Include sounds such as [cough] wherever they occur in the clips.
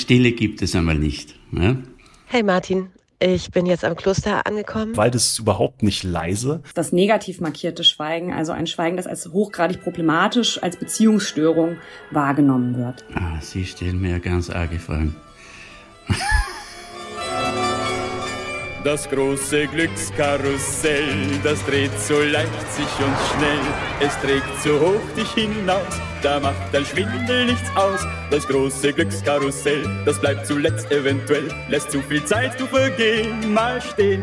Stille gibt es einmal nicht. Ja? Hey Martin, ich bin jetzt am Kloster angekommen. Wald ist überhaupt nicht leise. Das negativ markierte Schweigen, also ein Schweigen, das als hochgradig problematisch, als Beziehungsstörung wahrgenommen wird. Ah, Sie stellen mir ganz arge Fragen. Das große Glückskarussell, das dreht so leicht sich und schnell. Es trägt so hoch dich hinaus, da macht dein Schwindel nichts aus. Das große Glückskarussell, das bleibt zuletzt eventuell, lässt zu viel Zeit zu vergehen, mal stehen.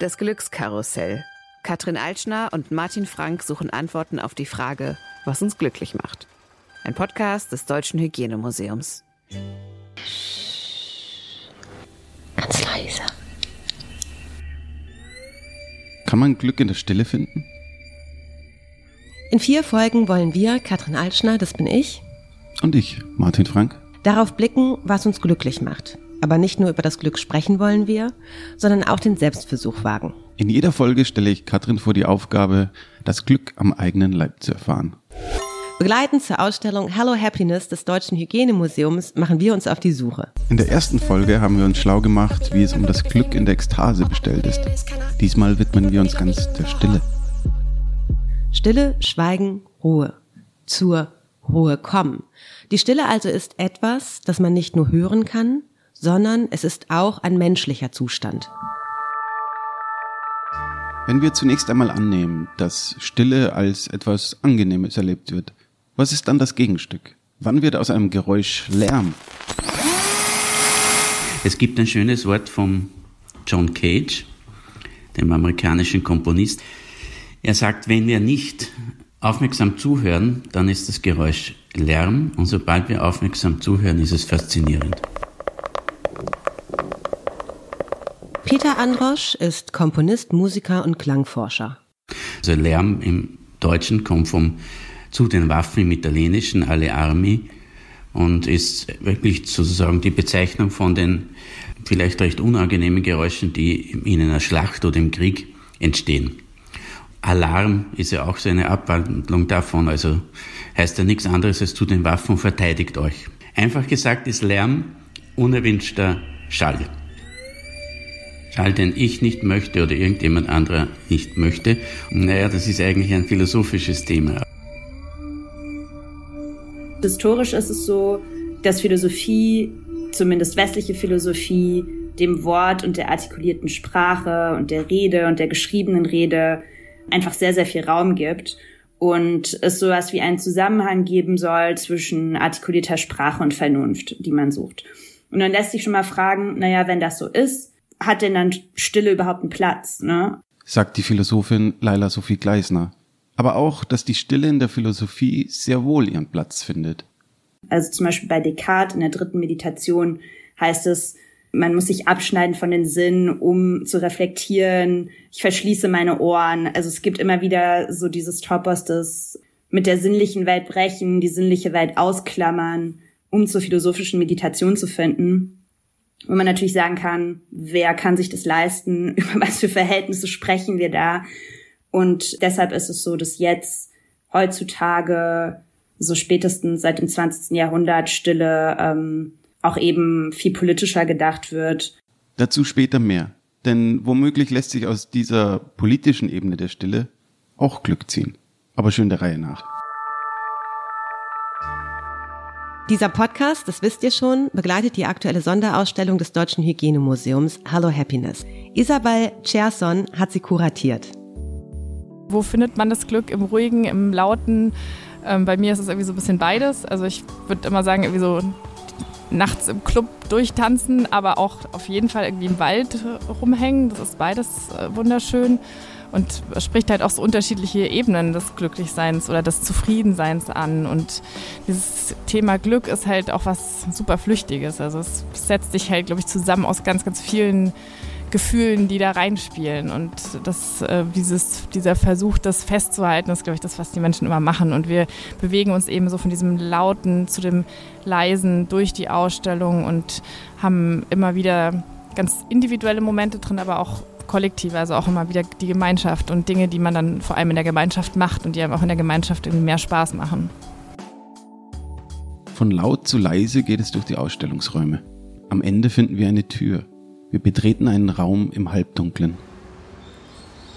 Das Glückskarussell. Katrin Altschner und Martin Frank suchen Antworten auf die Frage, was uns glücklich macht. Ein Podcast des Deutschen Hygienemuseums. Ganz leise. Kann man Glück in der Stille finden? In vier Folgen wollen wir, Katrin Altschner, das bin ich, Und ich, Martin Frank. darauf blicken, was uns glücklich macht. Aber nicht nur über das Glück sprechen wollen wir, sondern auch den Selbstversuch wagen. In jeder Folge stelle ich Katrin vor die Aufgabe, das Glück am eigenen Leib zu erfahren. Begleitend zur Ausstellung Hello Happiness des Deutschen Hygienemuseums machen wir uns auf die Suche. In der ersten Folge haben wir uns schlau gemacht, wie es um das Glück in der Ekstase bestellt ist. Diesmal widmen wir uns ganz der Stille. Stille, Schweigen, Ruhe. Zur Ruhe kommen. Die Stille also ist etwas, das man nicht nur hören kann, sondern es ist auch ein menschlicher Zustand. Wenn wir zunächst einmal annehmen, dass Stille als etwas Angenehmes erlebt wird, was ist dann das Gegenstück? Wann wird aus einem Geräusch Lärm? Es gibt ein schönes Wort von John Cage, dem amerikanischen Komponist. Er sagt, wenn wir nicht aufmerksam zuhören, dann ist das Geräusch Lärm und sobald wir aufmerksam zuhören, ist es faszinierend. Peter Androsch ist Komponist, Musiker und Klangforscher. Also Lärm im Deutschen kommt vom zu den Waffen im Italienischen, alle Armi, und ist wirklich sozusagen die Bezeichnung von den vielleicht recht unangenehmen Geräuschen, die in einer Schlacht oder im Krieg entstehen. Alarm ist ja auch so eine Abwandlung davon, also heißt ja nichts anderes als zu den Waffen verteidigt euch. Einfach gesagt ist Lärm unerwünschter Schall. Schall, den ich nicht möchte oder irgendjemand anderer nicht möchte. Und naja, das ist eigentlich ein philosophisches Thema. Historisch ist es so, dass Philosophie, zumindest westliche Philosophie, dem Wort und der artikulierten Sprache und der Rede und der geschriebenen Rede einfach sehr, sehr viel Raum gibt und es sowas wie einen Zusammenhang geben soll zwischen artikulierter Sprache und Vernunft, die man sucht. Und dann lässt sich schon mal fragen, naja, wenn das so ist, hat denn dann Stille überhaupt einen Platz, ne? sagt die Philosophin Laila Sophie Gleisner. Aber auch, dass die Stille in der Philosophie sehr wohl ihren Platz findet. Also zum Beispiel bei Descartes in der dritten Meditation heißt es, man muss sich abschneiden von den Sinnen, um zu reflektieren. Ich verschließe meine Ohren. Also es gibt immer wieder so dieses Topos des mit der sinnlichen Welt brechen, die sinnliche Welt ausklammern, um zur philosophischen Meditation zu finden. Wo man natürlich sagen kann, wer kann sich das leisten? [laughs] Über was für Verhältnisse sprechen wir da? Und deshalb ist es so, dass jetzt heutzutage so spätestens seit dem 20. Jahrhundert Stille ähm, auch eben viel politischer gedacht wird. Dazu später mehr. Denn womöglich lässt sich aus dieser politischen Ebene der Stille auch Glück ziehen. Aber schön der Reihe nach. Dieser Podcast, das wisst ihr schon, begleitet die aktuelle Sonderausstellung des Deutschen Hygienemuseums Hello Happiness. Isabel Cherson hat sie kuratiert. Wo findet man das Glück? Im Ruhigen, im Lauten? Ähm, bei mir ist es irgendwie so ein bisschen beides. Also ich würde immer sagen, irgendwie so nachts im Club durchtanzen, aber auch auf jeden Fall irgendwie im Wald rumhängen. Das ist beides äh, wunderschön und spricht halt auch so unterschiedliche Ebenen des Glücklichseins oder des Zufriedenseins an. Und dieses Thema Glück ist halt auch was super Flüchtiges. Also es setzt sich halt, glaube ich, zusammen aus ganz, ganz vielen Gefühlen, die da reinspielen. Und das, äh, dieses, dieser Versuch, das festzuhalten, ist, glaube ich, das, was die Menschen immer machen. Und wir bewegen uns eben so von diesem Lauten zu dem Leisen durch die Ausstellung und haben immer wieder ganz individuelle Momente drin, aber auch kollektive, also auch immer wieder die Gemeinschaft und Dinge, die man dann vor allem in der Gemeinschaft macht und die einem auch in der Gemeinschaft irgendwie mehr Spaß machen. Von laut zu leise geht es durch die Ausstellungsräume. Am Ende finden wir eine Tür. Wir betreten einen Raum im Halbdunklen.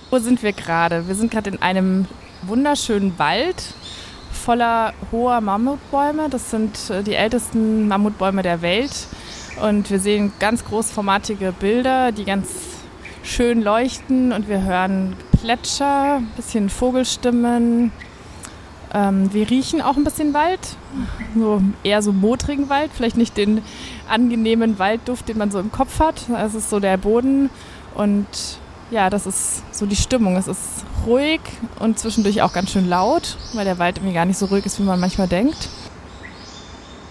Wo sind wir gerade? Wir sind gerade in einem wunderschönen Wald voller hoher Mammutbäume. Das sind äh, die ältesten Mammutbäume der Welt. Und wir sehen ganz großformatige Bilder, die ganz schön leuchten. Und wir hören Plätscher, ein bisschen Vogelstimmen, ähm, wir riechen auch ein bisschen Wald, so eher so modrigen Wald, vielleicht nicht den angenehmen Waldduft, den man so im Kopf hat. Es ist so der Boden und ja, das ist so die Stimmung. Es ist ruhig und zwischendurch auch ganz schön laut, weil der Wald irgendwie gar nicht so ruhig ist, wie man manchmal denkt.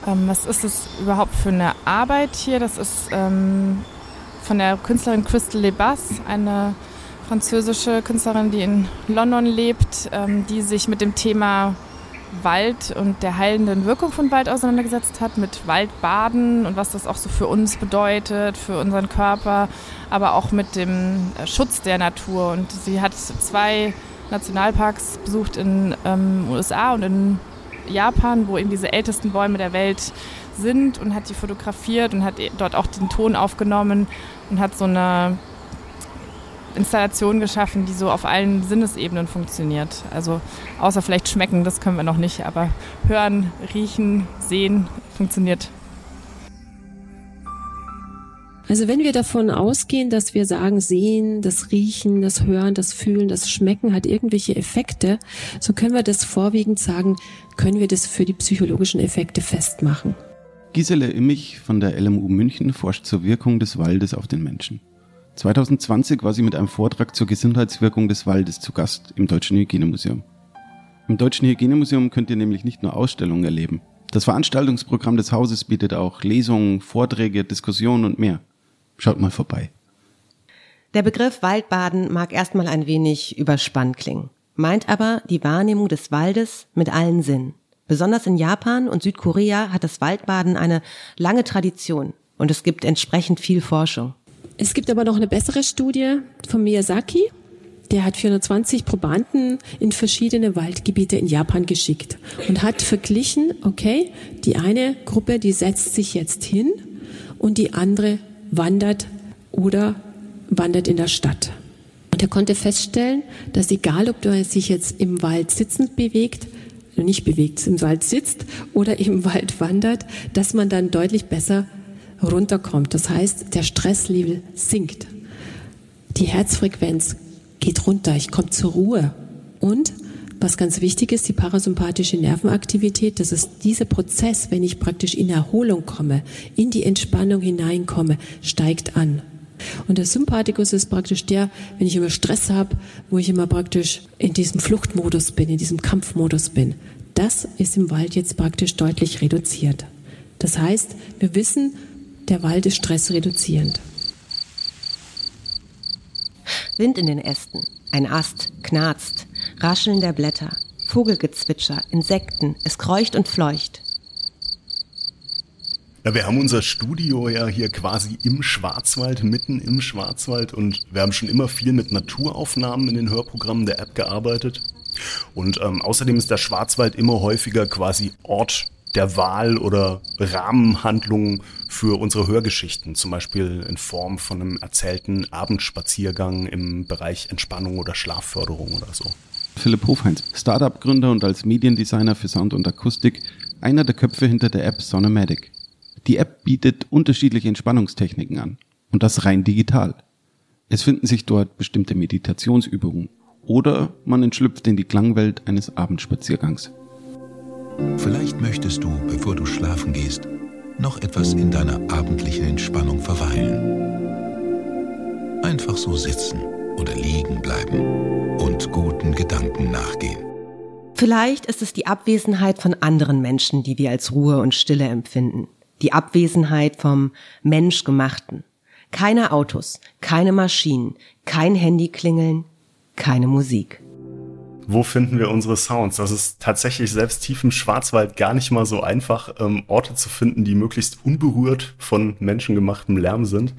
Ähm, was ist es überhaupt für eine Arbeit hier? Das ist ähm, von der Künstlerin Crystal Lebas, eine französische Künstlerin, die in London lebt, ähm, die sich mit dem Thema Wald und der heilenden Wirkung von Wald auseinandergesetzt hat, mit Waldbaden und was das auch so für uns bedeutet, für unseren Körper, aber auch mit dem äh, Schutz der Natur. Und sie hat zwei Nationalparks besucht in ähm, USA und in Japan, wo eben diese ältesten Bäume der Welt sind und hat die fotografiert und hat dort auch den Ton aufgenommen und hat so eine Installation geschaffen, die so auf allen Sinnesebenen funktioniert. Also außer vielleicht schmecken, das können wir noch nicht, aber hören, riechen, sehen funktioniert. Also wenn wir davon ausgehen, dass wir sagen, sehen, das Riechen, das Hören, das Fühlen, das Schmecken hat irgendwelche Effekte, so können wir das vorwiegend sagen, können wir das für die psychologischen Effekte festmachen. Gisele Immich von der LMU München forscht zur Wirkung des Waldes auf den Menschen. 2020 war sie mit einem Vortrag zur Gesundheitswirkung des Waldes zu Gast im Deutschen Hygienemuseum. Im Deutschen Hygienemuseum könnt ihr nämlich nicht nur Ausstellungen erleben. Das Veranstaltungsprogramm des Hauses bietet auch Lesungen, Vorträge, Diskussionen und mehr. Schaut mal vorbei. Der Begriff Waldbaden mag erstmal ein wenig überspannt klingen, meint aber die Wahrnehmung des Waldes mit allen Sinnen. Besonders in Japan und Südkorea hat das Waldbaden eine lange Tradition und es gibt entsprechend viel Forschung. Es gibt aber noch eine bessere Studie von Miyazaki. Der hat 420 Probanden in verschiedene Waldgebiete in Japan geschickt und hat verglichen, okay, die eine Gruppe, die setzt sich jetzt hin und die andere wandert oder wandert in der Stadt. Und er konnte feststellen, dass egal, ob du sich jetzt im Wald sitzend bewegt, nicht bewegt, im Wald sitzt oder im Wald wandert, dass man dann deutlich besser runterkommt. Das heißt, der Stresslevel sinkt. Die Herzfrequenz geht runter, ich komme zur Ruhe. Und was ganz wichtig ist, die parasympathische Nervenaktivität, das ist dieser Prozess, wenn ich praktisch in Erholung komme, in die Entspannung hineinkomme, steigt an. Und der Sympathikus ist praktisch der, wenn ich immer Stress habe, wo ich immer praktisch in diesem Fluchtmodus bin, in diesem Kampfmodus bin. Das ist im Wald jetzt praktisch deutlich reduziert. Das heißt, wir wissen, der Wald ist stressreduzierend. Wind in den Ästen, ein Ast knarzt, Rascheln der Blätter, Vogelgezwitscher, Insekten, es kreucht und fleucht. Ja, wir haben unser Studio ja hier quasi im Schwarzwald, mitten im Schwarzwald und wir haben schon immer viel mit Naturaufnahmen in den Hörprogrammen der App gearbeitet. Und ähm, außerdem ist der Schwarzwald immer häufiger quasi Ort der Wahl oder Rahmenhandlungen für unsere Hörgeschichten, zum Beispiel in Form von einem erzählten Abendspaziergang im Bereich Entspannung oder Schlafförderung oder so. Philipp Hofheinz, Startup-Gründer und als Mediendesigner für Sound und Akustik, einer der Köpfe hinter der App Sonomatic. Die App bietet unterschiedliche Entspannungstechniken an und das rein digital. Es finden sich dort bestimmte Meditationsübungen oder man entschlüpft in die Klangwelt eines Abendspaziergangs. Vielleicht möchtest du, bevor du schlafen gehst, noch etwas in deiner abendlichen Entspannung verweilen. Einfach so sitzen oder liegen bleiben und guten Gedanken nachgehen. Vielleicht ist es die Abwesenheit von anderen Menschen, die wir als Ruhe und Stille empfinden. Die Abwesenheit vom Menschgemachten. Keine Autos, keine Maschinen, kein Handy klingeln, keine Musik wo finden wir unsere Sounds? Das ist tatsächlich selbst tief im Schwarzwald gar nicht mal so einfach, ähm, Orte zu finden, die möglichst unberührt von menschengemachtem Lärm sind.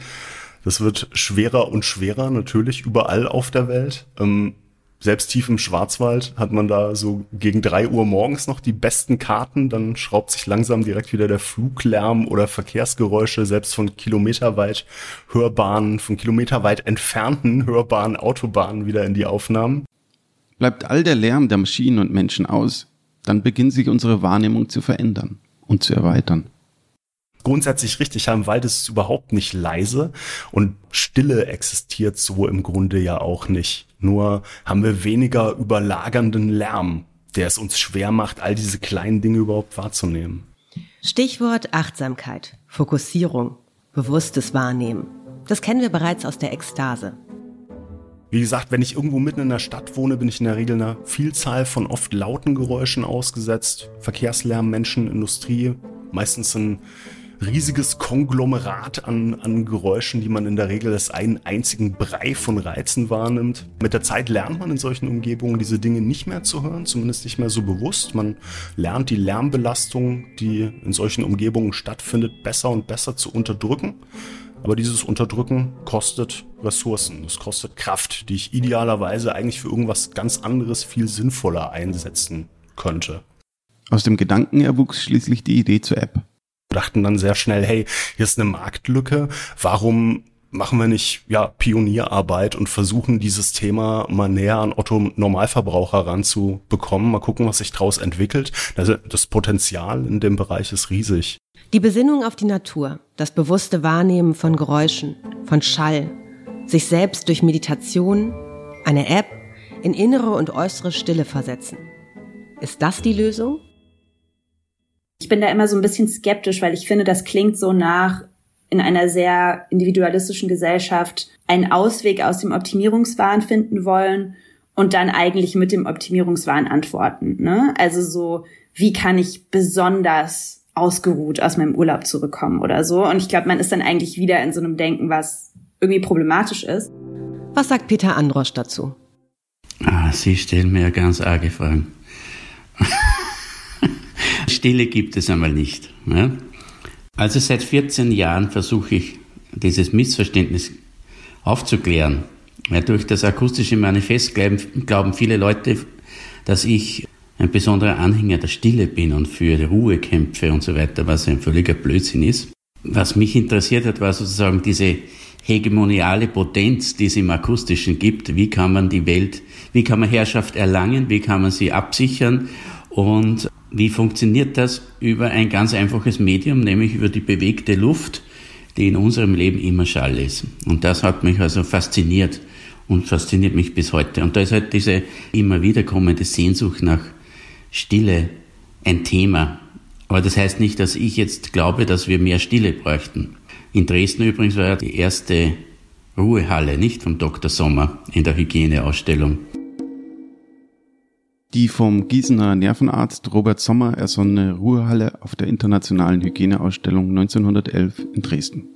Das wird schwerer und schwerer, natürlich überall auf der Welt. Ähm, selbst tief im Schwarzwald hat man da so gegen drei Uhr morgens noch die besten Karten, dann schraubt sich langsam direkt wieder der Fluglärm oder Verkehrsgeräusche selbst von kilometerweit hörbaren, von kilometerweit entfernten hörbaren Autobahnen wieder in die Aufnahmen. Bleibt all der Lärm der Maschinen und Menschen aus, dann beginnt sich unsere Wahrnehmung zu verändern und zu erweitern grundsätzlich richtig. Ja, im Wald ist es überhaupt nicht leise und Stille existiert so im Grunde ja auch nicht. Nur haben wir weniger überlagernden Lärm, der es uns schwer macht, all diese kleinen Dinge überhaupt wahrzunehmen. Stichwort Achtsamkeit, Fokussierung, bewusstes Wahrnehmen. Das kennen wir bereits aus der Ekstase. Wie gesagt, wenn ich irgendwo mitten in der Stadt wohne, bin ich in der Regel einer Vielzahl von oft lauten Geräuschen ausgesetzt. Verkehrslärm, Menschen, Industrie. Meistens ein riesiges Konglomerat an, an Geräuschen, die man in der Regel als einen einzigen Brei von Reizen wahrnimmt. Mit der Zeit lernt man in solchen Umgebungen diese Dinge nicht mehr zu hören, zumindest nicht mehr so bewusst. Man lernt die Lärmbelastung, die in solchen Umgebungen stattfindet, besser und besser zu unterdrücken. Aber dieses Unterdrücken kostet Ressourcen, es kostet Kraft, die ich idealerweise eigentlich für irgendwas ganz anderes viel sinnvoller einsetzen könnte. Aus dem Gedanken erwuchs schließlich die Idee zur App. Dachten dann sehr schnell, hey, hier ist eine Marktlücke, warum machen wir nicht ja Pionierarbeit und versuchen dieses Thema mal näher an Otto Normalverbraucher ranzubekommen, mal gucken, was sich daraus entwickelt. Also das Potenzial in dem Bereich ist riesig. Die Besinnung auf die Natur, das bewusste Wahrnehmen von Geräuschen, von Schall, sich selbst durch Meditation, eine App in innere und äußere Stille versetzen. Ist das die Lösung? Ich bin da immer so ein bisschen skeptisch, weil ich finde, das klingt so nach in einer sehr individualistischen Gesellschaft einen Ausweg aus dem Optimierungswahn finden wollen und dann eigentlich mit dem Optimierungswahn antworten. Ne? Also so, wie kann ich besonders ausgeruht aus meinem Urlaub zurückkommen oder so. Und ich glaube, man ist dann eigentlich wieder in so einem Denken, was irgendwie problematisch ist. Was sagt Peter Androsch dazu? Ah, Sie stellen mir ganz arge Fragen. [laughs] Stille gibt es einmal nicht. Ja? Also seit 14 Jahren versuche ich, dieses Missverständnis aufzuklären. Ja, durch das akustische Manifest glauben viele Leute, dass ich ein besonderer Anhänger der Stille bin und für Ruhe kämpfe und so weiter, was ein völliger Blödsinn ist. Was mich interessiert hat, war sozusagen diese hegemoniale Potenz, die es im Akustischen gibt. Wie kann man die Welt, wie kann man Herrschaft erlangen, wie kann man sie absichern und wie funktioniert das über ein ganz einfaches Medium, nämlich über die bewegte Luft, die in unserem Leben immer Schall ist. Und das hat mich also fasziniert und fasziniert mich bis heute. Und da ist halt diese immer wiederkommende Sehnsucht nach Stille ein Thema. Aber das heißt nicht, dass ich jetzt glaube, dass wir mehr Stille bräuchten. In Dresden übrigens war ja die erste Ruhehalle, nicht vom Dr. Sommer in der Hygieneausstellung. Die vom Gießener Nervenarzt Robert Sommer ersonnene Ruhehalle auf der Internationalen Hygieneausstellung 1911 in Dresden.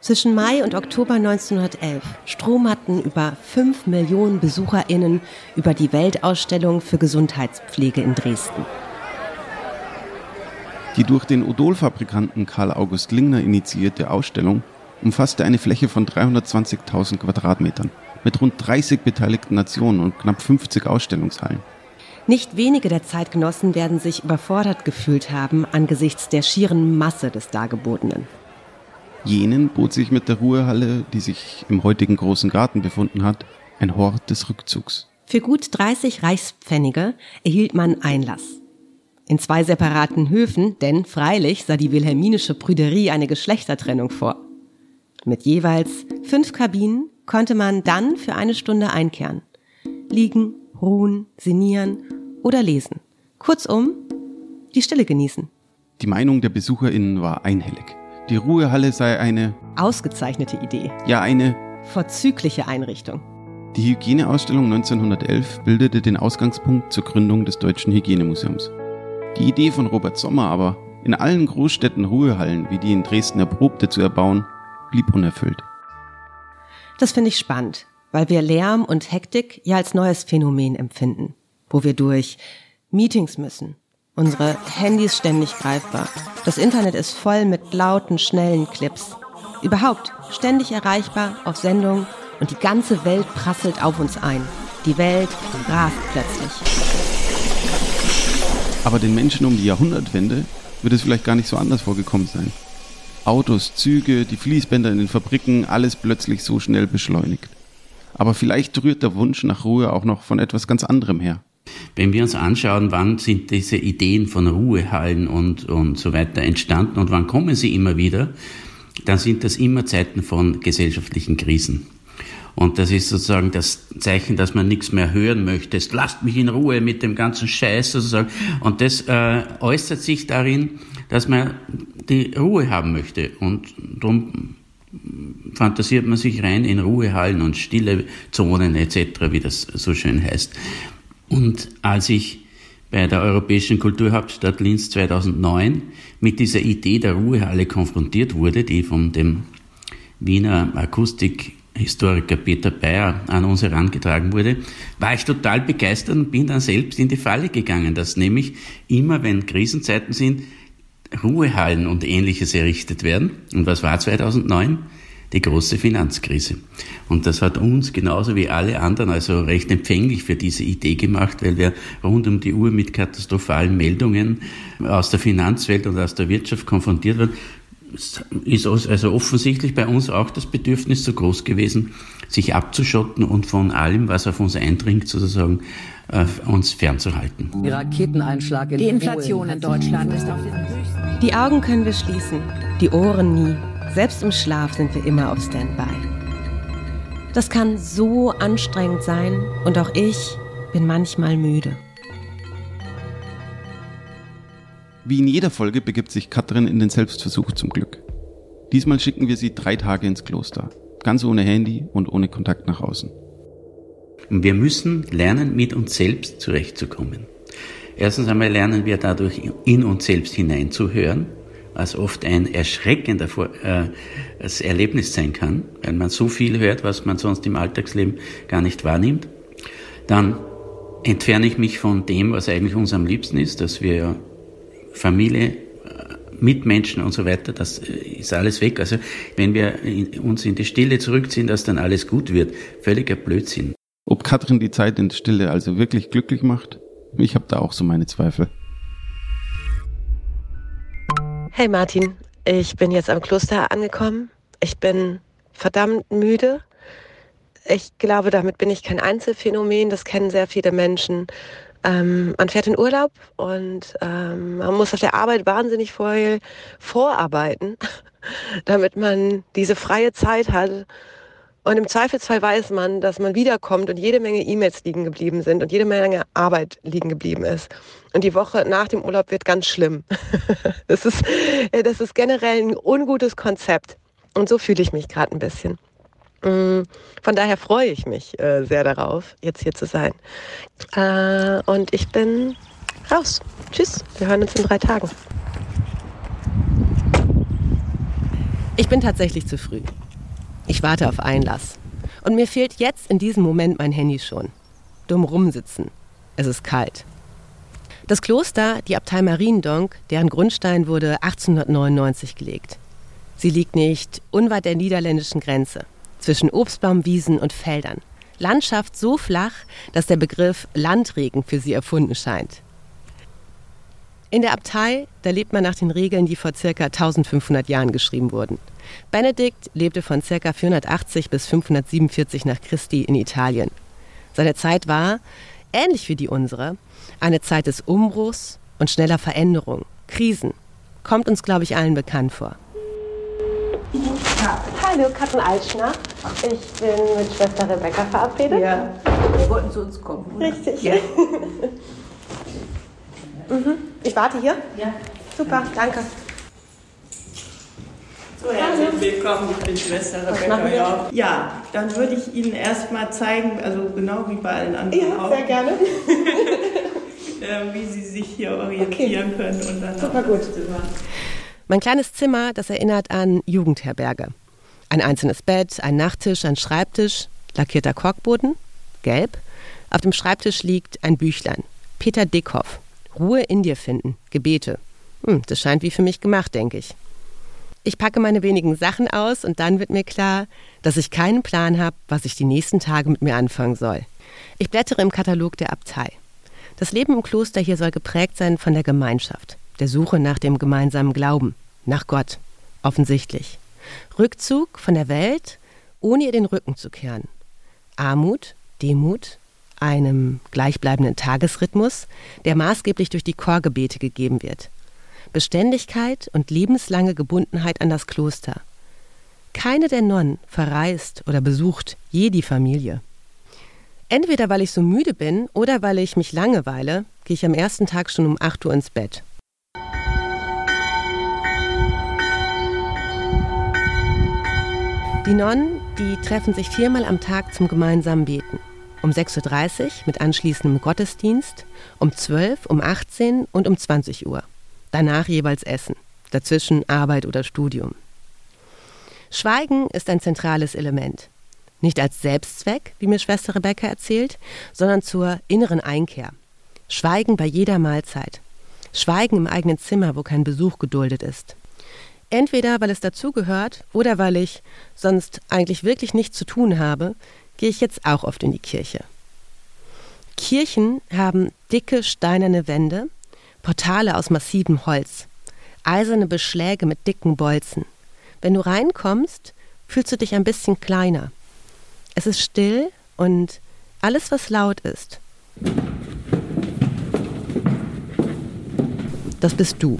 Zwischen Mai und Oktober 1911 stromerten über 5 Millionen BesucherInnen über die Weltausstellung für Gesundheitspflege in Dresden. Die durch den Odol-Fabrikanten Karl August Lingner initiierte Ausstellung umfasste eine Fläche von 320.000 Quadratmetern mit rund 30 beteiligten Nationen und knapp 50 Ausstellungshallen. Nicht wenige der Zeitgenossen werden sich überfordert gefühlt haben angesichts der schieren Masse des Dargebotenen. Jenen bot sich mit der Ruhehalle, die sich im heutigen großen Garten befunden hat, ein Hort des Rückzugs. Für gut 30 Reichspfennige erhielt man Einlass. In zwei separaten Höfen, denn freilich sah die wilhelminische Prüderie eine Geschlechtertrennung vor. Mit jeweils fünf Kabinen konnte man dann für eine Stunde einkehren. Liegen, ruhen, sinnieren oder lesen. Kurzum, die Stille genießen. Die Meinung der BesucherInnen war einhellig. Die Ruhehalle sei eine ausgezeichnete Idee. Ja, eine vorzügliche Einrichtung. Die Hygieneausstellung 1911 bildete den Ausgangspunkt zur Gründung des Deutschen Hygienemuseums. Die Idee von Robert Sommer aber, in allen Großstädten Ruhehallen wie die in Dresden erprobte zu erbauen, blieb unerfüllt. Das finde ich spannend, weil wir Lärm und Hektik ja als neues Phänomen empfinden, wo wir durch Meetings müssen, unsere Handys ständig greifbar, das Internet ist voll mit lauten, schnellen Clips, überhaupt ständig erreichbar auf Sendung und die ganze Welt prasselt auf uns ein. Die Welt rast plötzlich. Aber den Menschen um die Jahrhundertwende wird es vielleicht gar nicht so anders vorgekommen sein. Autos, Züge, die Fließbänder in den Fabriken, alles plötzlich so schnell beschleunigt. Aber vielleicht rührt der Wunsch nach Ruhe auch noch von etwas ganz anderem her. Wenn wir uns anschauen, wann sind diese Ideen von Ruhehallen und, und so weiter entstanden und wann kommen sie immer wieder, dann sind das immer Zeiten von gesellschaftlichen Krisen. Und das ist sozusagen das Zeichen, dass man nichts mehr hören möchte. Es lasst mich in Ruhe mit dem ganzen Scheiß sozusagen. Und das äh, äußert sich darin, dass man die Ruhe haben möchte. Und darum fantasiert man sich rein in Ruhehallen und stille Zonen etc., wie das so schön heißt. Und als ich bei der Europäischen Kulturhauptstadt Linz 2009 mit dieser Idee der Ruhehalle konfrontiert wurde, die von dem Wiener Akustikhistoriker Peter Bayer an uns herangetragen wurde, war ich total begeistert und bin dann selbst in die Falle gegangen, dass nämlich immer, wenn Krisenzeiten sind, Ruhehallen und ähnliches errichtet werden. Und was war 2009? Die große Finanzkrise. Und das hat uns genauso wie alle anderen also recht empfänglich für diese Idee gemacht, weil wir rund um die Uhr mit katastrophalen Meldungen aus der Finanzwelt und aus der Wirtschaft konfrontiert werden. Es ist also offensichtlich bei uns auch das Bedürfnis so groß gewesen, sich abzuschotten und von allem, was auf uns eindringt, sozusagen äh, uns fernzuhalten. Die Raketeneinschlag in Die Inflation in Deutschland ist auf den. Die Augen können wir schließen, die Ohren nie. Selbst im Schlaf sind wir immer auf Standby. Das kann so anstrengend sein und auch ich bin manchmal müde. Wie in jeder Folge begibt sich Katrin in den Selbstversuch zum Glück. Diesmal schicken wir sie drei Tage ins Kloster. Ganz ohne Handy und ohne Kontakt nach außen. Wir müssen lernen, mit uns selbst zurechtzukommen. Erstens einmal lernen wir dadurch, in uns selbst hineinzuhören, was oft ein erschreckendes äh, Erlebnis sein kann, weil man so viel hört, was man sonst im Alltagsleben gar nicht wahrnimmt. Dann entferne ich mich von dem, was eigentlich uns am liebsten ist, dass wir Familie, äh, Mitmenschen und so weiter, das äh, ist alles weg. Also wenn wir uns in die Stille zurückziehen, dass dann alles gut wird, völliger Blödsinn. Ob Katrin die Zeit in der Stille also wirklich glücklich macht? Ich habe da auch so meine Zweifel. Hey Martin, ich bin jetzt am Kloster angekommen. Ich bin verdammt müde. Ich glaube, damit bin ich kein Einzelfänomen. Das kennen sehr viele Menschen. Ähm, man fährt in Urlaub und ähm, man muss auf der Arbeit wahnsinnig vorher vorarbeiten, [laughs] damit man diese freie Zeit hat. Und im Zweifelsfall weiß man, dass man wiederkommt und jede Menge E-Mails liegen geblieben sind und jede Menge Arbeit liegen geblieben ist. Und die Woche nach dem Urlaub wird ganz schlimm. [laughs] das, ist, das ist generell ein ungutes Konzept. Und so fühle ich mich gerade ein bisschen. Mm, von daher freue ich mich äh, sehr darauf, jetzt hier zu sein. Äh, und ich bin raus. Tschüss. Wir hören uns in drei Tagen. Ich bin tatsächlich zu früh. Ich warte auf Einlass. Und mir fehlt jetzt in diesem Moment mein Handy schon. Dumm rumsitzen. Es ist kalt. Das Kloster, die Abtei Mariendonk, deren Grundstein wurde 1899 gelegt. Sie liegt nicht unweit der niederländischen Grenze, zwischen Obstbaumwiesen und Feldern. Landschaft so flach, dass der Begriff Landregen für sie erfunden scheint. In der Abtei, da lebt man nach den Regeln, die vor ca. 1500 Jahren geschrieben wurden. Benedikt lebte von ca. 480 bis 547 nach Christi in Italien. Seine Zeit war, ähnlich wie die unsere, eine Zeit des Umbruchs und schneller Veränderung, Krisen. Kommt uns, glaube ich, allen bekannt vor. Ja. Hallo, Katrin Altschner. Ich bin mit Schwester Rebecca verabredet. Ja, wir wollten zu uns kommen. Oder? Richtig. Ja. [laughs] mhm. Ich warte hier? Ja. Super, danke. So, herzlich willkommen, ich bin Schwester Rebecca. Ja. ja, dann würde ich Ihnen erstmal zeigen, also genau wie bei allen anderen ja, auch. sehr gerne. [laughs] wie Sie sich hier orientieren okay. können. Und dann Super gut. Mein kleines Zimmer, das erinnert an Jugendherberge. Ein einzelnes Bett, ein Nachttisch, ein Schreibtisch, lackierter Korkboden, gelb. Auf dem Schreibtisch liegt ein Büchlein. Peter Dickhoff. Ruhe in dir finden. Gebete. Hm, das scheint wie für mich gemacht, denke ich. Ich packe meine wenigen Sachen aus und dann wird mir klar, dass ich keinen Plan habe, was ich die nächsten Tage mit mir anfangen soll. Ich blättere im Katalog der Abtei. Das Leben im Kloster hier soll geprägt sein von der Gemeinschaft, der Suche nach dem gemeinsamen Glauben, nach Gott, offensichtlich. Rückzug von der Welt, ohne ihr den Rücken zu kehren. Armut, Demut, einem gleichbleibenden Tagesrhythmus, der maßgeblich durch die Chorgebete gegeben wird. Beständigkeit und lebenslange Gebundenheit an das Kloster. Keine der Nonnen verreist oder besucht je die Familie. Entweder weil ich so müde bin oder weil ich mich langeweile, gehe ich am ersten Tag schon um 8 Uhr ins Bett. Die Nonnen, die treffen sich viermal am Tag zum gemeinsamen Beten. Um 6.30 Uhr mit anschließendem Gottesdienst, um 12, um 18 und um 20 Uhr. Danach jeweils Essen, dazwischen Arbeit oder Studium. Schweigen ist ein zentrales Element. Nicht als Selbstzweck, wie mir Schwester Rebecca erzählt, sondern zur inneren Einkehr. Schweigen bei jeder Mahlzeit. Schweigen im eigenen Zimmer, wo kein Besuch geduldet ist. Entweder weil es dazugehört oder weil ich sonst eigentlich wirklich nichts zu tun habe, gehe ich jetzt auch oft in die Kirche. Kirchen haben dicke steinerne Wände, Portale aus massivem Holz, eiserne Beschläge mit dicken Bolzen. Wenn du reinkommst, fühlst du dich ein bisschen kleiner. Es ist still und alles, was laut ist, das bist du.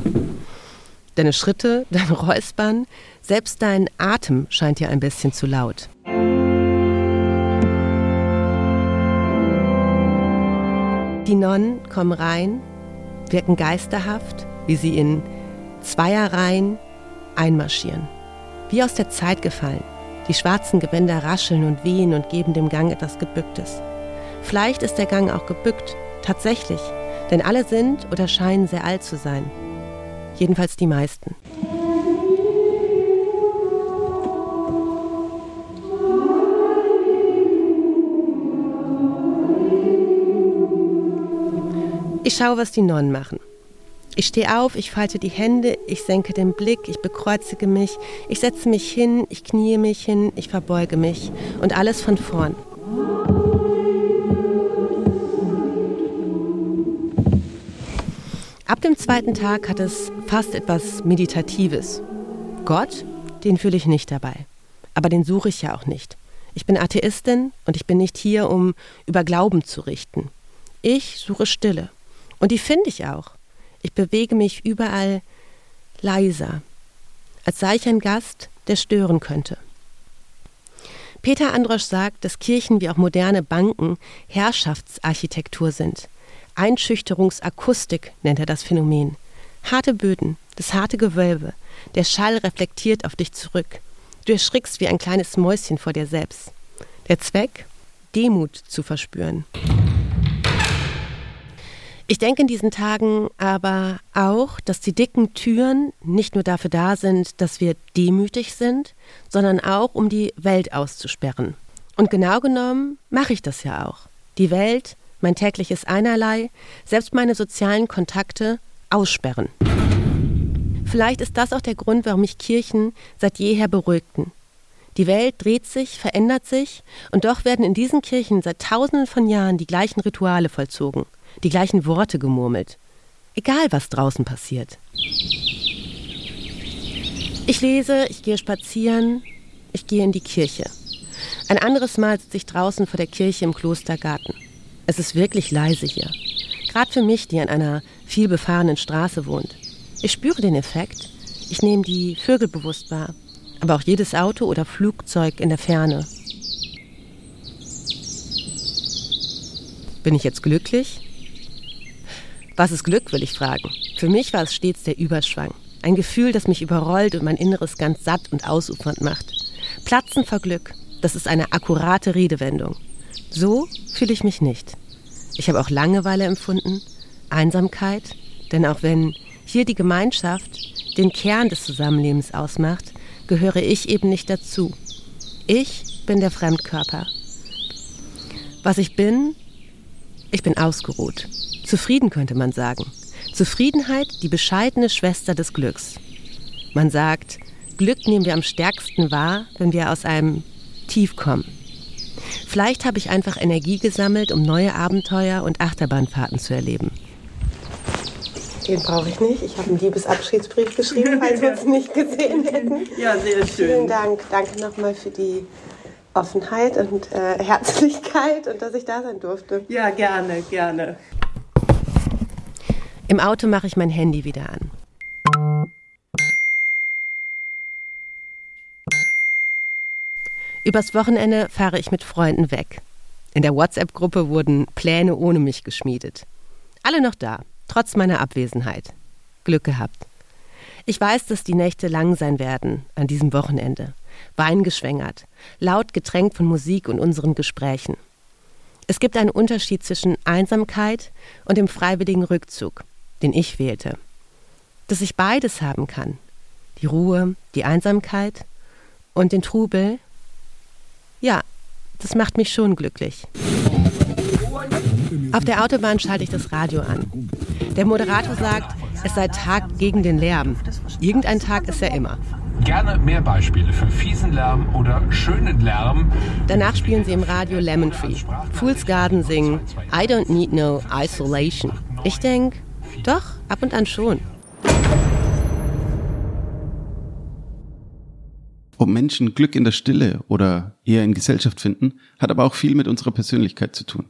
Deine Schritte, [laughs] dein Räuspern, selbst dein Atem scheint dir ein bisschen zu laut. Die Nonnen kommen rein, wirken geisterhaft, wie sie in Zweierreihen einmarschieren. Wie aus der Zeit gefallen. Die schwarzen Gewänder rascheln und wehen und geben dem Gang etwas Gebücktes. Vielleicht ist der Gang auch gebückt, tatsächlich, denn alle sind oder scheinen sehr alt zu sein. Jedenfalls die meisten. Ich schaue, was die Nonnen machen. Ich stehe auf, ich falte die Hände, ich senke den Blick, ich bekreuzige mich, ich setze mich hin, ich kniee mich hin, ich verbeuge mich und alles von vorn. Ab dem zweiten Tag hat es fast etwas Meditatives. Gott, den fühle ich nicht dabei. Aber den suche ich ja auch nicht. Ich bin Atheistin und ich bin nicht hier, um über Glauben zu richten. Ich suche Stille. Und die finde ich auch. Ich bewege mich überall leiser, als sei ich ein Gast, der stören könnte. Peter Androsch sagt, dass Kirchen wie auch moderne Banken Herrschaftsarchitektur sind. Einschüchterungsakustik nennt er das Phänomen. Harte Böden, das harte Gewölbe, der Schall reflektiert auf dich zurück. Du erschrickst wie ein kleines Mäuschen vor dir selbst. Der Zweck? Demut zu verspüren. Ich denke in diesen Tagen aber auch, dass die dicken Türen nicht nur dafür da sind, dass wir demütig sind, sondern auch, um die Welt auszusperren. Und genau genommen mache ich das ja auch. Die Welt, mein tägliches Einerlei, selbst meine sozialen Kontakte aussperren. Vielleicht ist das auch der Grund, warum mich Kirchen seit jeher beruhigten. Die Welt dreht sich, verändert sich, und doch werden in diesen Kirchen seit tausenden von Jahren die gleichen Rituale vollzogen die gleichen Worte gemurmelt. Egal, was draußen passiert. Ich lese, ich gehe spazieren, ich gehe in die Kirche. Ein anderes Mal sitze ich draußen vor der Kirche im Klostergarten. Es ist wirklich leise hier. Gerade für mich, die an einer vielbefahrenen Straße wohnt. Ich spüre den Effekt. Ich nehme die Vögel bewusst wahr, aber auch jedes Auto oder Flugzeug in der Ferne. Bin ich jetzt glücklich? Was ist Glück, will ich fragen. Für mich war es stets der Überschwang. Ein Gefühl, das mich überrollt und mein Inneres ganz satt und ausufernd macht. Platzen vor Glück, das ist eine akkurate Redewendung. So fühle ich mich nicht. Ich habe auch Langeweile empfunden, Einsamkeit, denn auch wenn hier die Gemeinschaft den Kern des Zusammenlebens ausmacht, gehöre ich eben nicht dazu. Ich bin der Fremdkörper. Was ich bin, ich bin ausgeruht. Zufrieden könnte man sagen. Zufriedenheit, die bescheidene Schwester des Glücks. Man sagt, Glück nehmen wir am stärksten wahr, wenn wir aus einem Tief kommen. Vielleicht habe ich einfach Energie gesammelt, um neue Abenteuer und Achterbahnfahrten zu erleben. Den brauche ich nicht. Ich habe einen Liebesabschiedsbrief geschrieben, falls wir uns [laughs] nicht gesehen hätten. Ja, sehr schön. Vielen Dank. Danke nochmal für die Offenheit und äh, Herzlichkeit und dass ich da sein durfte. Ja, gerne, gerne. Im Auto mache ich mein Handy wieder an. Übers Wochenende fahre ich mit Freunden weg. In der WhatsApp-Gruppe wurden Pläne ohne mich geschmiedet. Alle noch da, trotz meiner Abwesenheit. Glück gehabt. Ich weiß, dass die Nächte lang sein werden an diesem Wochenende. Wein geschwängert, laut getränkt von Musik und unseren Gesprächen. Es gibt einen Unterschied zwischen Einsamkeit und dem freiwilligen Rückzug, den ich wählte. Dass ich beides haben kann, die Ruhe, die Einsamkeit und den Trubel, ja, das macht mich schon glücklich. Auf der Autobahn schalte ich das Radio an. Der Moderator sagt, es sei Tag gegen den Lärm. Irgendein Tag ist ja immer. Gerne mehr Beispiele für fiesen Lärm oder schönen Lärm. Danach spielen sie im Radio Lemon Tree. Fool's Garden singen I don't need no isolation. Ich denke, doch, ab und an schon. Ob Menschen Glück in der Stille oder eher in Gesellschaft finden, hat aber auch viel mit unserer Persönlichkeit zu tun.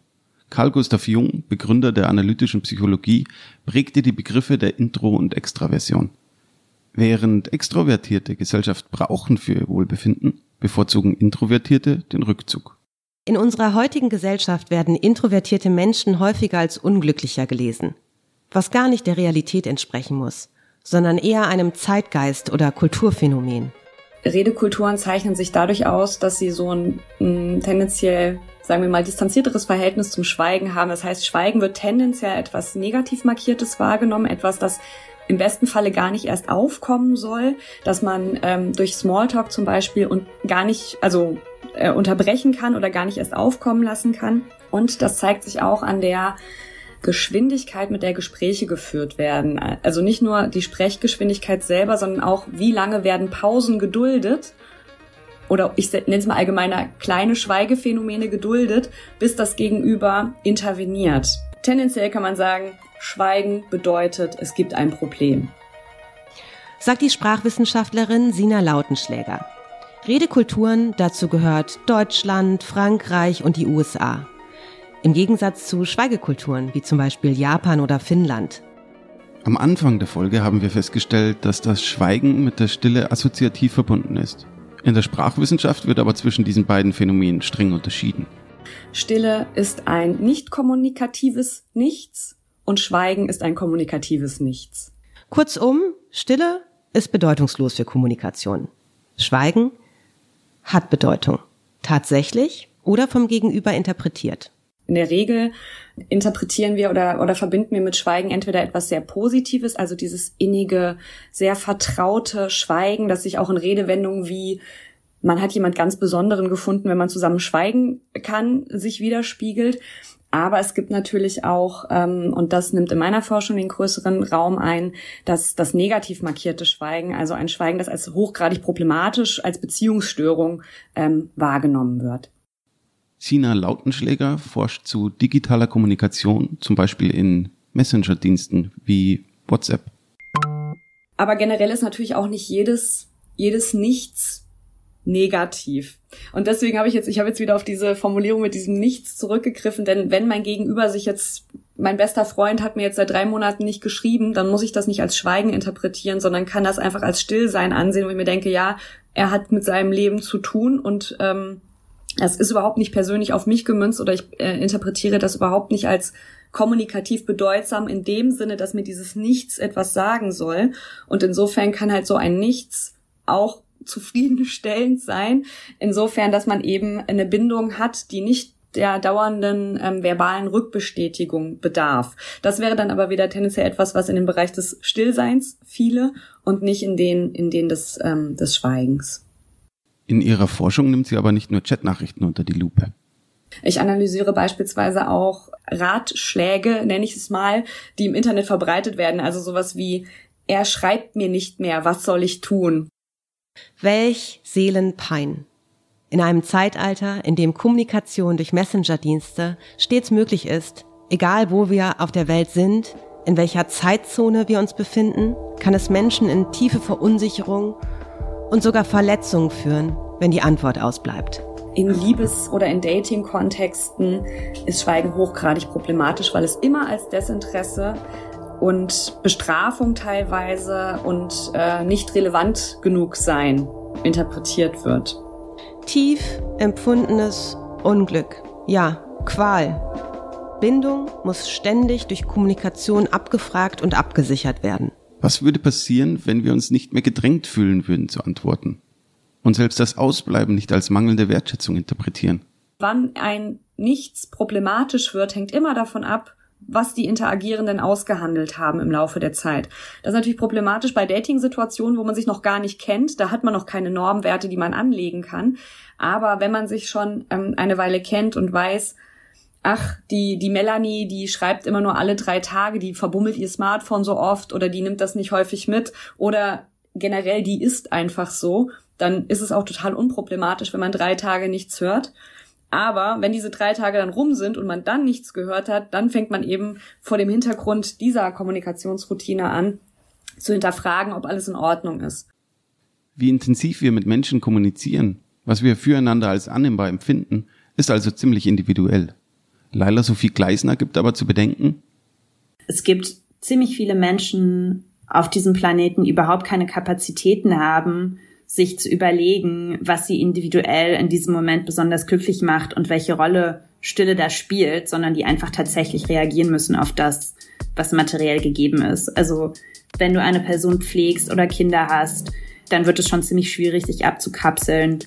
Carl Gustav Jung, Begründer der analytischen Psychologie, prägte die Begriffe der Intro- und Extraversion. Während Extrovertierte Gesellschaft brauchen für ihr Wohlbefinden, bevorzugen Introvertierte den Rückzug. In unserer heutigen Gesellschaft werden introvertierte Menschen häufiger als unglücklicher gelesen, was gar nicht der Realität entsprechen muss, sondern eher einem Zeitgeist oder Kulturphänomen. Redekulturen zeichnen sich dadurch aus, dass sie so ein, ein tendenziell, sagen wir mal, distanzierteres Verhältnis zum Schweigen haben. Das heißt, Schweigen wird tendenziell etwas negativ markiertes wahrgenommen, etwas, das im besten Falle gar nicht erst aufkommen soll, dass man ähm, durch Smalltalk zum Beispiel und gar nicht, also äh, unterbrechen kann oder gar nicht erst aufkommen lassen kann. Und das zeigt sich auch an der Geschwindigkeit, mit der Gespräche geführt werden. Also nicht nur die Sprechgeschwindigkeit selber, sondern auch, wie lange werden Pausen geduldet oder ich nenne es mal allgemeiner kleine Schweigephänomene geduldet, bis das Gegenüber interveniert. Tendenziell kann man sagen, Schweigen bedeutet, es gibt ein Problem. Sagt die Sprachwissenschaftlerin Sina Lautenschläger. Redekulturen, dazu gehört Deutschland, Frankreich und die USA. Im Gegensatz zu Schweigekulturen wie zum Beispiel Japan oder Finnland. Am Anfang der Folge haben wir festgestellt, dass das Schweigen mit der Stille assoziativ verbunden ist. In der Sprachwissenschaft wird aber zwischen diesen beiden Phänomenen streng unterschieden. Stille ist ein nicht kommunikatives Nichts und Schweigen ist ein kommunikatives Nichts. Kurzum, Stille ist bedeutungslos für Kommunikation. Schweigen hat Bedeutung. Tatsächlich oder vom Gegenüber interpretiert. In der Regel interpretieren wir oder, oder verbinden wir mit Schweigen entweder etwas sehr Positives, also dieses innige, sehr vertraute Schweigen, das sich auch in Redewendungen wie man hat jemand ganz Besonderen gefunden, wenn man zusammen schweigen kann, sich widerspiegelt. Aber es gibt natürlich auch, ähm, und das nimmt in meiner Forschung den größeren Raum ein, dass das negativ markierte Schweigen, also ein Schweigen, das als hochgradig problematisch, als Beziehungsstörung ähm, wahrgenommen wird. Sina Lautenschläger forscht zu digitaler Kommunikation, zum Beispiel in Messenger-Diensten wie WhatsApp. Aber generell ist natürlich auch nicht jedes, jedes Nichts negativ. Und deswegen habe ich jetzt, ich habe jetzt wieder auf diese Formulierung mit diesem Nichts zurückgegriffen, denn wenn mein Gegenüber sich jetzt, mein bester Freund hat mir jetzt seit drei Monaten nicht geschrieben, dann muss ich das nicht als Schweigen interpretieren, sondern kann das einfach als Stillsein ansehen, wo ich mir denke, ja, er hat mit seinem Leben zu tun und ähm, das ist überhaupt nicht persönlich auf mich gemünzt oder ich äh, interpretiere das überhaupt nicht als kommunikativ bedeutsam in dem Sinne, dass mir dieses Nichts etwas sagen soll. Und insofern kann halt so ein Nichts auch zufriedenstellend sein. Insofern, dass man eben eine Bindung hat, die nicht der dauernden ähm, verbalen Rückbestätigung bedarf. Das wäre dann aber wieder tendenziell etwas, was in den Bereich des Stillseins fiele und nicht in den, in den des, ähm, des Schweigens. In ihrer Forschung nimmt sie aber nicht nur Chatnachrichten unter die Lupe. Ich analysiere beispielsweise auch Ratschläge, nenne ich es mal, die im Internet verbreitet werden. Also sowas wie, er schreibt mir nicht mehr, was soll ich tun? Welch Seelenpein. In einem Zeitalter, in dem Kommunikation durch Messenger-Dienste stets möglich ist, egal wo wir auf der Welt sind, in welcher Zeitzone wir uns befinden, kann es Menschen in tiefe Verunsicherung und sogar Verletzungen führen, wenn die Antwort ausbleibt. In Liebes- oder in Dating-Kontexten ist Schweigen hochgradig problematisch, weil es immer als Desinteresse und Bestrafung teilweise und äh, nicht relevant genug sein interpretiert wird. Tief empfundenes Unglück, ja, Qual. Bindung muss ständig durch Kommunikation abgefragt und abgesichert werden. Was würde passieren, wenn wir uns nicht mehr gedrängt fühlen würden zu antworten? Und selbst das Ausbleiben nicht als mangelnde Wertschätzung interpretieren? Wann ein Nichts problematisch wird, hängt immer davon ab, was die Interagierenden ausgehandelt haben im Laufe der Zeit. Das ist natürlich problematisch bei Dating-Situationen, wo man sich noch gar nicht kennt. Da hat man noch keine Normwerte, die man anlegen kann. Aber wenn man sich schon ähm, eine Weile kennt und weiß, ach, die, die Melanie, die schreibt immer nur alle drei Tage, die verbummelt ihr Smartphone so oft oder die nimmt das nicht häufig mit oder generell die ist einfach so, dann ist es auch total unproblematisch, wenn man drei Tage nichts hört. Aber wenn diese drei Tage dann rum sind und man dann nichts gehört hat, dann fängt man eben vor dem Hintergrund dieser Kommunikationsroutine an, zu hinterfragen, ob alles in Ordnung ist. Wie intensiv wir mit Menschen kommunizieren, was wir füreinander als annehmbar empfinden, ist also ziemlich individuell. Laila Sophie Gleisner gibt aber zu bedenken, es gibt ziemlich viele Menschen auf diesem Planeten, die überhaupt keine Kapazitäten haben, sich zu überlegen, was sie individuell in diesem Moment besonders glücklich macht und welche Rolle Stille da spielt, sondern die einfach tatsächlich reagieren müssen auf das, was materiell gegeben ist. Also wenn du eine Person pflegst oder Kinder hast, dann wird es schon ziemlich schwierig, sich abzukapseln.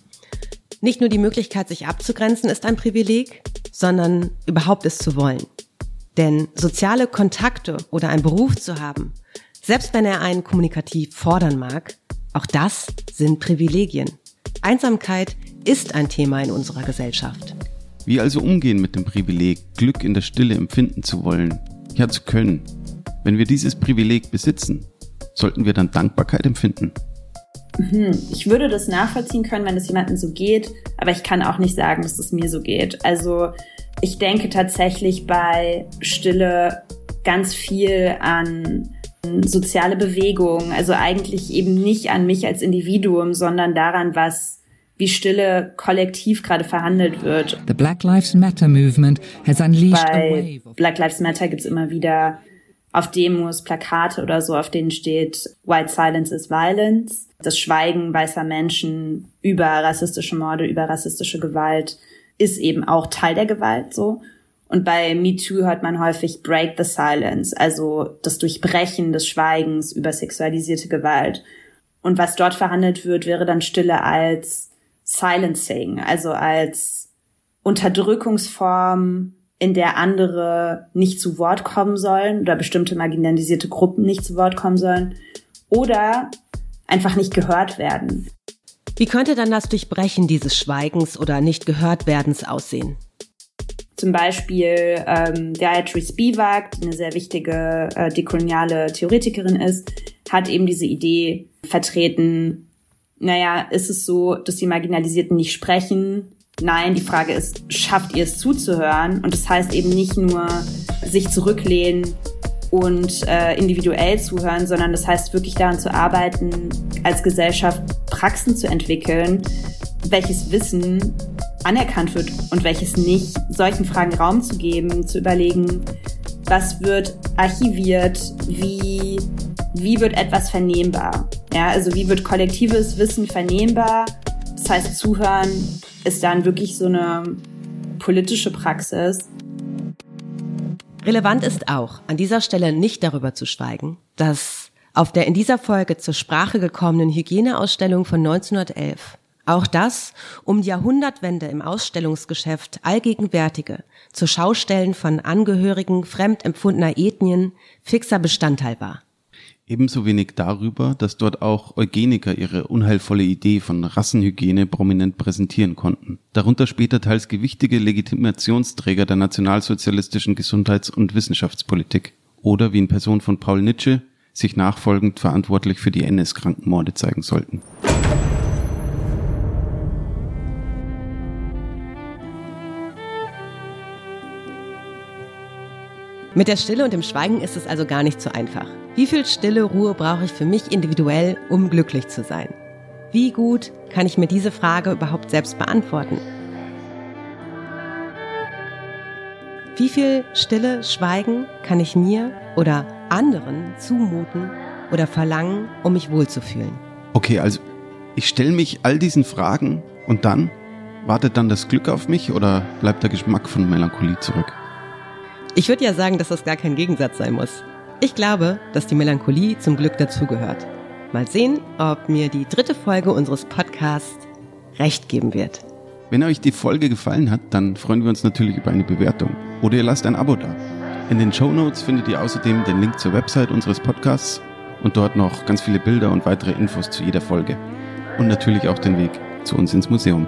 Nicht nur die Möglichkeit, sich abzugrenzen, ist ein Privileg, sondern überhaupt es zu wollen. Denn soziale Kontakte oder einen Beruf zu haben, selbst wenn er einen kommunikativ fordern mag, auch das sind Privilegien. Einsamkeit ist ein Thema in unserer Gesellschaft. Wie also umgehen mit dem Privileg, Glück in der Stille empfinden zu wollen, ja zu können? Wenn wir dieses Privileg besitzen, sollten wir dann Dankbarkeit empfinden? Hm, ich würde das nachvollziehen können, wenn es jemandem so geht, aber ich kann auch nicht sagen, dass es mir so geht. Also ich denke tatsächlich bei Stille ganz viel an soziale Bewegungen, also eigentlich eben nicht an mich als Individuum, sondern daran, was wie Stille kollektiv gerade verhandelt wird. The Black Lives Matter Movement has unleashed Bei Black Lives Matter gibt's immer wieder auf Demos Plakate oder so, auf denen steht White Silence is Violence. Das Schweigen weißer Menschen über rassistische Morde, über rassistische Gewalt ist eben auch Teil der Gewalt so. Und bei MeToo hört man häufig Break the Silence, also das Durchbrechen des Schweigens über sexualisierte Gewalt. Und was dort verhandelt wird, wäre dann Stille als Silencing, also als Unterdrückungsform, in der andere nicht zu Wort kommen sollen oder bestimmte marginalisierte Gruppen nicht zu Wort kommen sollen oder einfach nicht gehört werden. Wie könnte dann das Durchbrechen dieses Schweigens oder nicht gehört werdens aussehen? Zum Beispiel ähm, Gayatri Spivak, die eine sehr wichtige äh, dekoloniale Theoretikerin ist, hat eben diese Idee vertreten, naja, ist es so, dass die Marginalisierten nicht sprechen? Nein, die Frage ist, schafft ihr es zuzuhören? Und das heißt eben nicht nur sich zurücklehnen und äh, individuell zuhören, sondern das heißt wirklich daran zu arbeiten, als Gesellschaft Praxen zu entwickeln, welches Wissen anerkannt wird und welches nicht, solchen Fragen Raum zu geben, zu überlegen, was wird archiviert, wie, wie wird etwas vernehmbar. Ja, also wie wird kollektives Wissen vernehmbar? Das heißt, zuhören ist dann wirklich so eine politische Praxis. Relevant ist auch, an dieser Stelle nicht darüber zu schweigen, dass auf der in dieser Folge zur Sprache gekommenen Hygieneausstellung von 1911 auch das um die Jahrhundertwende im Ausstellungsgeschäft allgegenwärtige, zur Schaustellen von Angehörigen fremd empfundener Ethnien fixer Bestandteil war. Ebenso wenig darüber, dass dort auch Eugeniker ihre unheilvolle Idee von Rassenhygiene prominent präsentieren konnten. Darunter später teils gewichtige Legitimationsträger der nationalsozialistischen Gesundheits- und Wissenschaftspolitik. Oder wie in Person von Paul Nitsche sich nachfolgend verantwortlich für die NS-Krankenmorde zeigen sollten. Mit der Stille und dem Schweigen ist es also gar nicht so einfach. Wie viel stille Ruhe brauche ich für mich individuell, um glücklich zu sein? Wie gut kann ich mir diese Frage überhaupt selbst beantworten? Wie viel Stille, Schweigen kann ich mir oder anderen zumuten oder verlangen, um mich wohlzufühlen? Okay, also ich stelle mich all diesen Fragen und dann wartet dann das Glück auf mich oder bleibt der Geschmack von Melancholie zurück? Ich würde ja sagen, dass das gar kein Gegensatz sein muss. Ich glaube, dass die Melancholie zum Glück dazugehört. Mal sehen, ob mir die dritte Folge unseres Podcasts recht geben wird. Wenn euch die Folge gefallen hat, dann freuen wir uns natürlich über eine Bewertung. Oder ihr lasst ein Abo da. In den Show Notes findet ihr außerdem den Link zur Website unseres Podcasts und dort noch ganz viele Bilder und weitere Infos zu jeder Folge und natürlich auch den Weg zu uns ins Museum.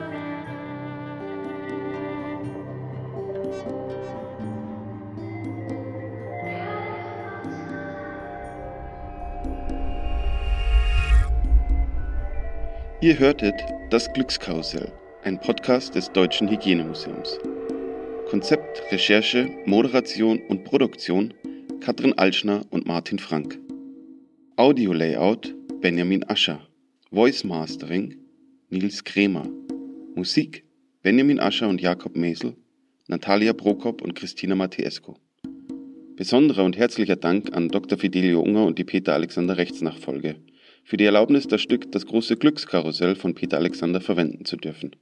Ihr hörtet das Glückskarussell, ein Podcast des Deutschen Hygienemuseums. Konzept, Recherche, Moderation und Produktion Katrin Alschner und Martin Frank. Audio Layout Benjamin Ascher. Voice Mastering Nils Kremer. Musik Benjamin Ascher und Jakob Mesel, Natalia Prokop und Christina Matesco. Besonderer und herzlicher Dank an Dr. Fidelio Unger und die Peter Alexander Rechtsnachfolge für die Erlaubnis, das Stück Das große Glückskarussell von Peter Alexander verwenden zu dürfen.